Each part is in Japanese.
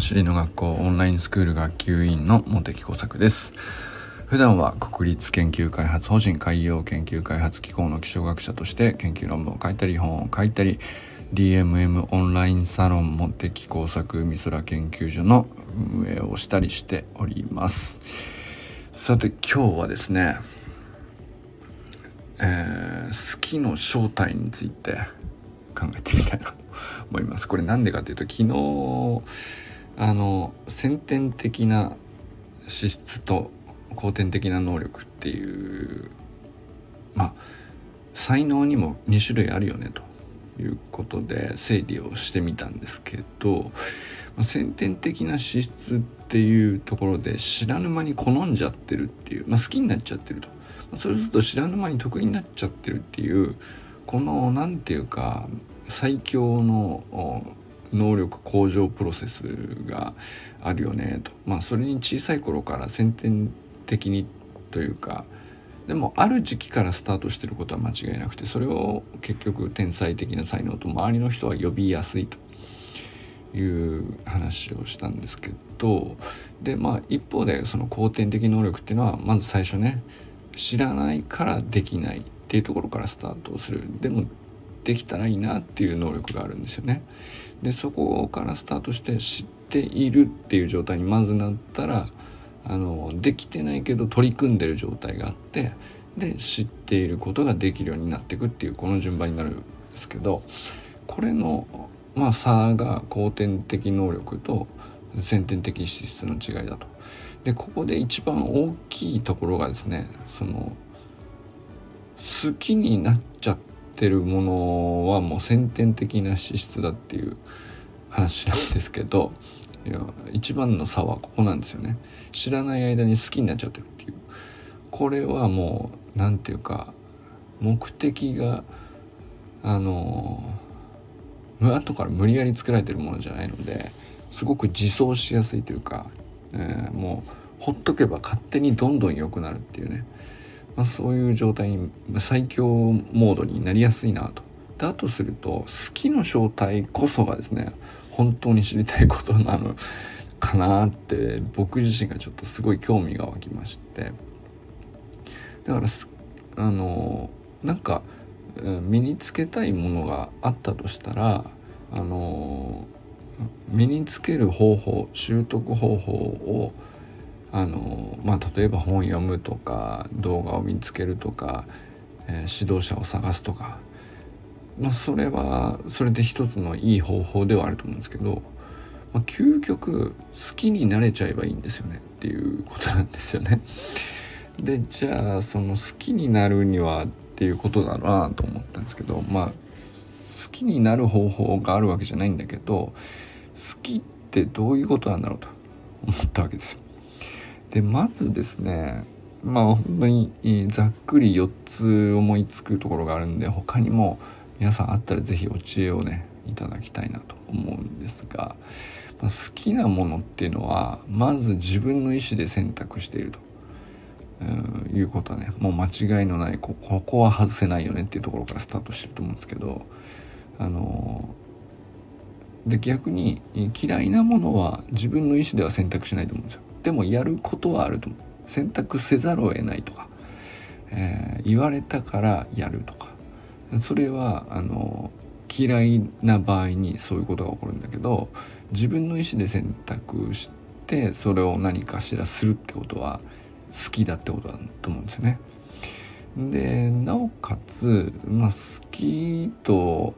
走りの学校オンラインスクール学級委員の茂木耕作です。普段は国立研究開発法人海洋研究開発機構の気象学者として研究論文を書いたり本を書いたり DMM オンラインサロン茂木工作美空研究所の運営をしたりしております。さて今日はですね、えー、好きの正体について考えてみたいなと思います。これなんでかっていうと昨日あの先天的な資質と後天的な能力っていうまあ才能にも2種類あるよねということで整理をしてみたんですけど先天的な資質っていうところで知らぬ間に好んじゃってるっていう、まあ、好きになっちゃってると、まあ、そうすると知らぬ間に得意になっちゃってるっていうこの何て言うか最強の能力向上プロセスがあるよねと。まあそれに小さい頃から先天的にというかでもある時期からスタートしてることは間違いなくてそれを結局天才的な才能と周りの人は呼びやすいと。いう話をしたんですけどでまあ一方でその後天的能力っていうのはまず最初ね知らないからできないっていうところからスタートする。でもできたらいいなっていう能力があるんですよね。でそこからスタートして知っているっていう状態にまずなったらあのできてないけど取り組んでる状態があってで知っていることができるようになっていくっていうこの順番になるんですけどこれの、まあ、差が後天的能力と先天的資質の違いだと。でここで一番大きいところがですねその好きになっちゃってるものはもう先天的な資質だっていう話なんですけどいや一番の差はここなんですよね。知らない間に好きになっちゃってるっていう。これはもう何て言うか目的があの後から無理やり作られてるものじゃないのですごく自走しやすいというか、えー、もうほっとけば勝手にどんどん良くなるっていうね。まあ、そういう状態に最強モードになりやすいなと。だとすると好きの正体こそがですね本当に知りたいことなのかなって僕自身がちょっとすごい興味が湧きましてだからあのなんか身につけたいものがあったとしたらあの身につける方法習得方法をあのまあ例えば本読むとか動画を見つけるとか、えー、指導者を探すとか、まあ、それはそれで一つのいい方法ではあると思うんですけど、まあ、究極好きになれちゃえばいいんですよねっていうことなんですよね。でじゃあその好きになるにはっていうことだなと思ったんですけどまあ好きになる方法があるわけじゃないんだけど好きってどういうことなんだろうと思ったわけですよ。でまずですねまあ本当にざっくり4つ思いつくところがあるんで他にも皆さんあったら是非お知恵をねいただきたいなと思うんですが、まあ、好きなものっていうのはまず自分の意思で選択していると。いうことはねもう間違いのないここは外せないよねっていうところからスタートしてると思うんですけどあので逆に嫌いなものは自分の意思では選択しないと思うんですよ。でもやることはあると思う選択せざるを得ないとか、えー、言われたからやるとかそれはあの嫌いな場合にそういうことが起こるんだけど自分の意思で選択してそれを何かしらするってことは好きだってことだと思うんですよね。でなおかつ、まあ、好きと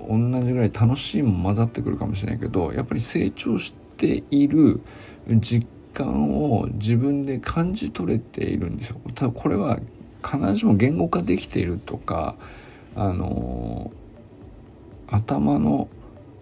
同じぐらい楽しいも混ざってくるかもしれないけどやっぱり成長している実感を自分で感じ取れているんですよ。ただこれは必ずしも言語化できているとかあの頭の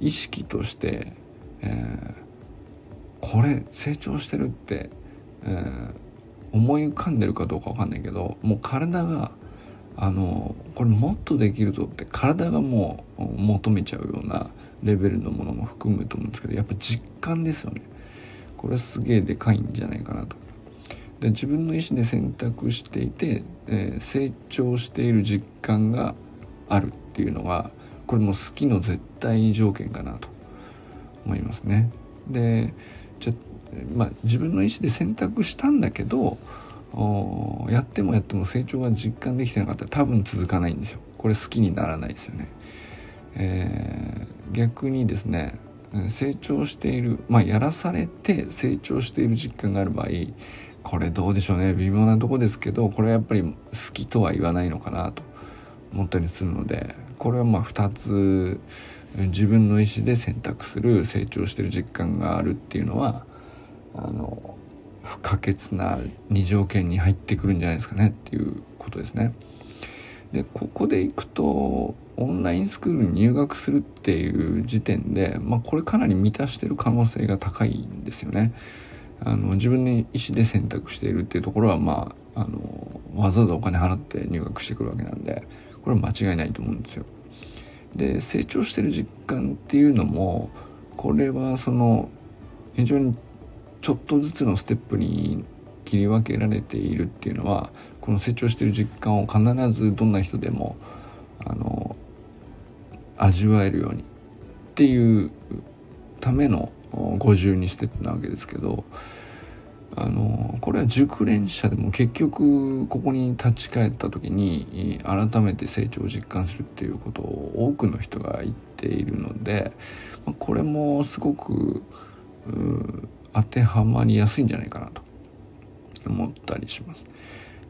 意識として、えー、これ成長してるって、えー、思い浮かんでるかどうかわかんないけどもう体があのこれもっとできるぞって体がもう求めちゃうようなレベルのものも含むと思うんですけどやっぱ実感ですよね。これはすげえでかいんじゃないかなと。で自分の意思で選択していて、えー、成長している実感があるっていうのはこれも好きの絶対条件かなと思いますね。でじゃまあ自分の意思で選択したんだけどやってもやっても成長が実感できてなかったら多分続かないんですよこれ好きにならないですよね、えー、逆にですね成長している。まあやらされて成長している実感がある場合これどうでしょうね。微妙なとこですけどこれはやっぱり好きとは言わないのかなと思ったりするのでこれはまあ2つ自分の意思で選択する成長してる実感があるっていうのはあの不可欠な2条件に入ってくるんじゃないですかねっていうことですね。でここでいくとオンラインスクールに入学するっていう時点で、まあ、これかなり満たしてる可能性が高いんですよね。あの自分の意思で選択しているっていうところは、まあ、あのわざわざお金払って入学してくるわけなんでこれは間違いないと思うんですよ。で成長してる実感っていうのもこれはその非常にちょっとずつのステップに切り分けられているっていうのはこの成長してる実感を必ずどんな人でもあの味わえるようにっていうための52ステップなわけですけどあのこれは熟練者でも結局ここに立ち返った時に改めて成長を実感するっていうことを多くの人が言っているのでこれもすごく当てはまりやすいんじゃないかなと思ったりします。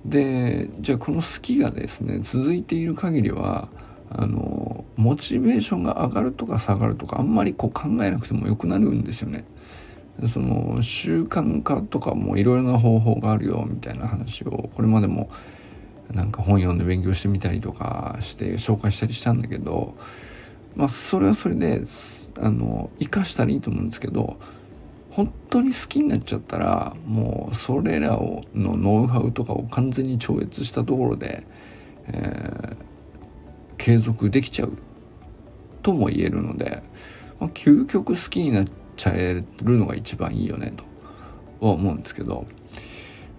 でじゃあこの好きがですね続いている限りはあのモチベーションが上がるとか下がるとかあんまりこう考えなくてもよくなるんですよね。その習慣化とかもいろいろな方法があるよみたいな話をこれまでもなんか本読んで勉強してみたりとかして紹介したりしたんだけどまあそれはそれであの生かしたらいいと思うんですけど本当に好きになっちゃったらもうそれらをのノウハウとかを完全に超越したところで、えー、継続できちゃうとも言えるので、まあ、究極好きになっちゃえるのが一番いいよねとは思うんですけど、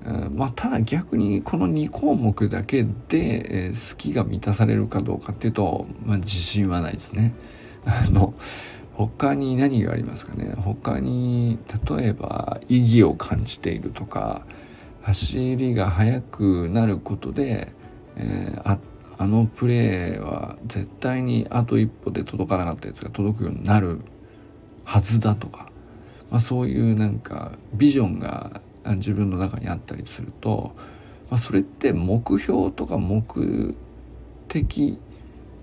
えー、まあただ逆にこの2項目だけで、えー、好きが満たされるかどうかっていうと、まあ、自信はないですね。あの他に何がありますかね？他に例えば意義を感じているとか走りが速くなることで、えー、ああのプレーは絶対にあと一歩で届かなかったやつが届くようになるはずだとか、まあ、そういうなんかビジョンが自分の中にあったりすると、まあ、それって目標とか目的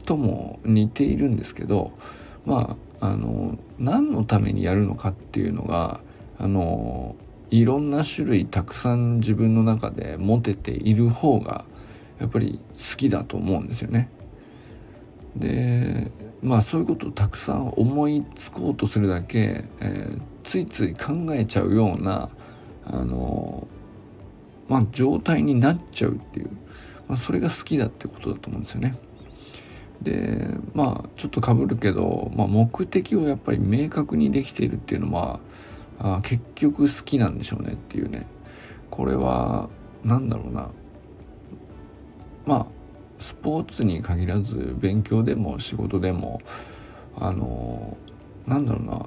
とも似ているんですけどまああの何のためにやるのかっていうのがあのいろんな種類たくさん自分の中で持てている方がやっぱり好きだと思うんですよね。でまあそういうことをたくさん思いつこうとするだけ、えー、ついつい考えちゃうようなあのまあ状態になっちゃうっていう、まあ、それが好きだってことだと思うんですよね。でまあちょっとかぶるけど、まあ、目的をやっぱり明確にできているっていうのはあ結局好きなんでしょうねっていうねこれは何だろうなまあスポーツに限らず勉強でも仕事でもあのなんだろうな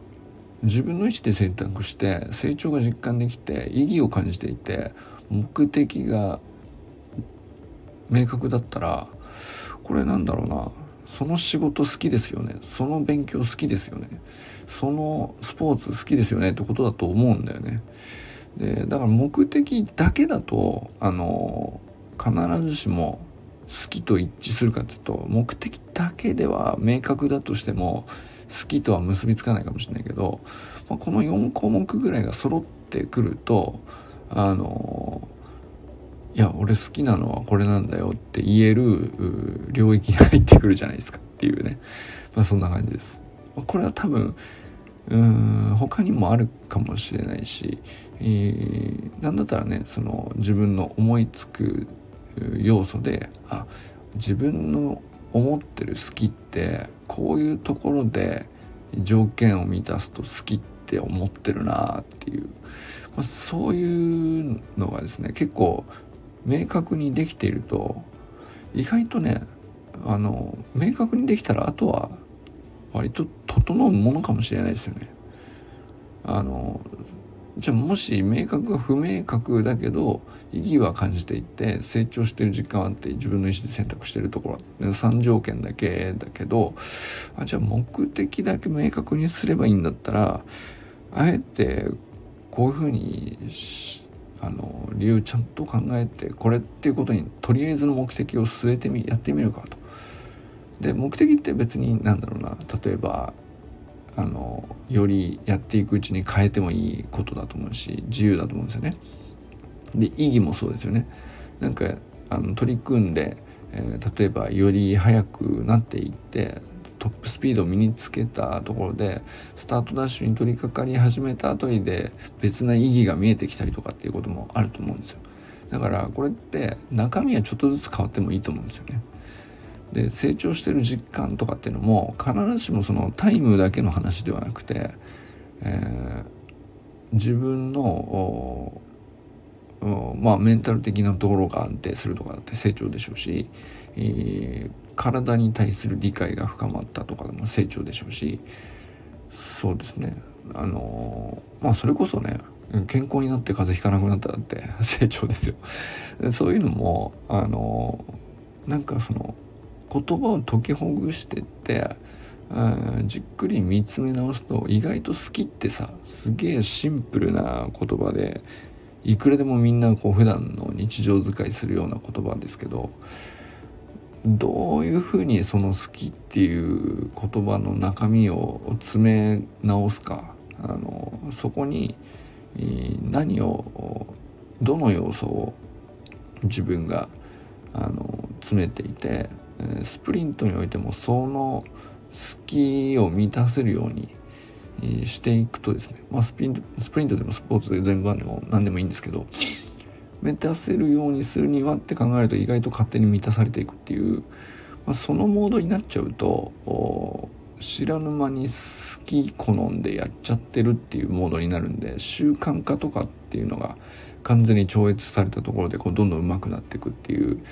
自分の意思で選択して成長が実感できて意義を感じていて目的が明確だったらこれなんだろうなその仕事好きですよねその勉強好きですよねそのスポーツ好きですよねってことだと思うんだよね。でだから目的だけだとあの必ずしも好きと一致するかというと目的だけでは明確だとしても好きとは結びつかないかもしれないけど、まあ、この4項目ぐらいが揃ってくるとあのいや俺好きなのはこれなんだよって言える領域に入ってくるじゃないですかっていうね、まあ、そんな感じです。これは多分うん他にもあるかもしれないし、えー、なんだったらねその自分の思いつく要素であ自分の思ってる好きってこういうところで条件を満たすと好きって思ってるなっていう、まあ、そういうのがですね結構明確にできていると意外とねあの明確にできたらあとは割と整うものかもしれないですよね。あのじゃあもし明確が不明確だけど意義は感じていて成長してる実感はあって自分の意思で選択してるところ3条件だけだけどあじゃあ目的だけ明確にすればいいんだったらあえてこういうふうにあの理由ちゃんと考えてこれっていうことにとりあえずの目的を据えてみやってみるかと。で目的って別になんだろうな例えばあのよりやっていくうちに変えてもいいことだと思うし自由だと思うんですよね。で意義もそうですよね。なんかあの取り組んで、えー、例えばより速くなっていってトップスピードを身につけたところでスタートダッシュに取り掛かり始めた後にで別な意義が見えてきたりとかっていうこともあると思うんですよだからこれって中身はちょっとずつ変わってもいいと思うんですよねで成長してる実感とかっていうのも必ずしもそのタイムだけの話ではなくて、えー、自分のまあメンタル的なところが安定するとかだって成長でしょうし、えー体に対する理解が深まったとかでも成長でしょうしそうですね。あのまあそれこそね健康になって風邪ひかなくなったらって 成長ですよ。そういうのもあのなんかその言葉を解きほぐしてってじっくり見つめ直すと意外と好きってさすげえシンプルな言葉でいくらでもみんなこう普段の日常使いするような言葉ですけどどういうふうにその好きっていう言葉の中身を詰め直すかあのそこに何をどの要素を自分があの詰めていてスプリントにおいてもその好きを満たせるようにしていくとですね、まあ、スピンスプリントでもスポーツで全般でも何でもいいんですけど満たせるようにするにはって考えると意外と勝手に満たされていくっていう、まあ、そのモードになっちゃうと知らぬ間に好き好んでやっちゃってるっていうモードになるんで習慣化とかっていうのが完全に超越されたところでこうどんどん上手くなっていくっていう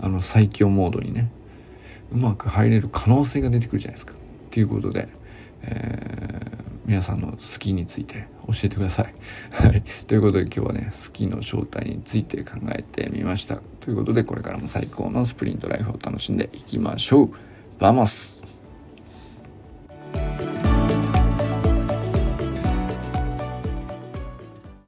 あの最強モードにねうまく入れる可能性が出てくるじゃないですか。ということで、えー皆さんのスキーについて教えてください。はい。ということで今日はね、スキーの正体について考えてみました。ということでこれからも最高のスプリントライフを楽しんでいきましょう。バモス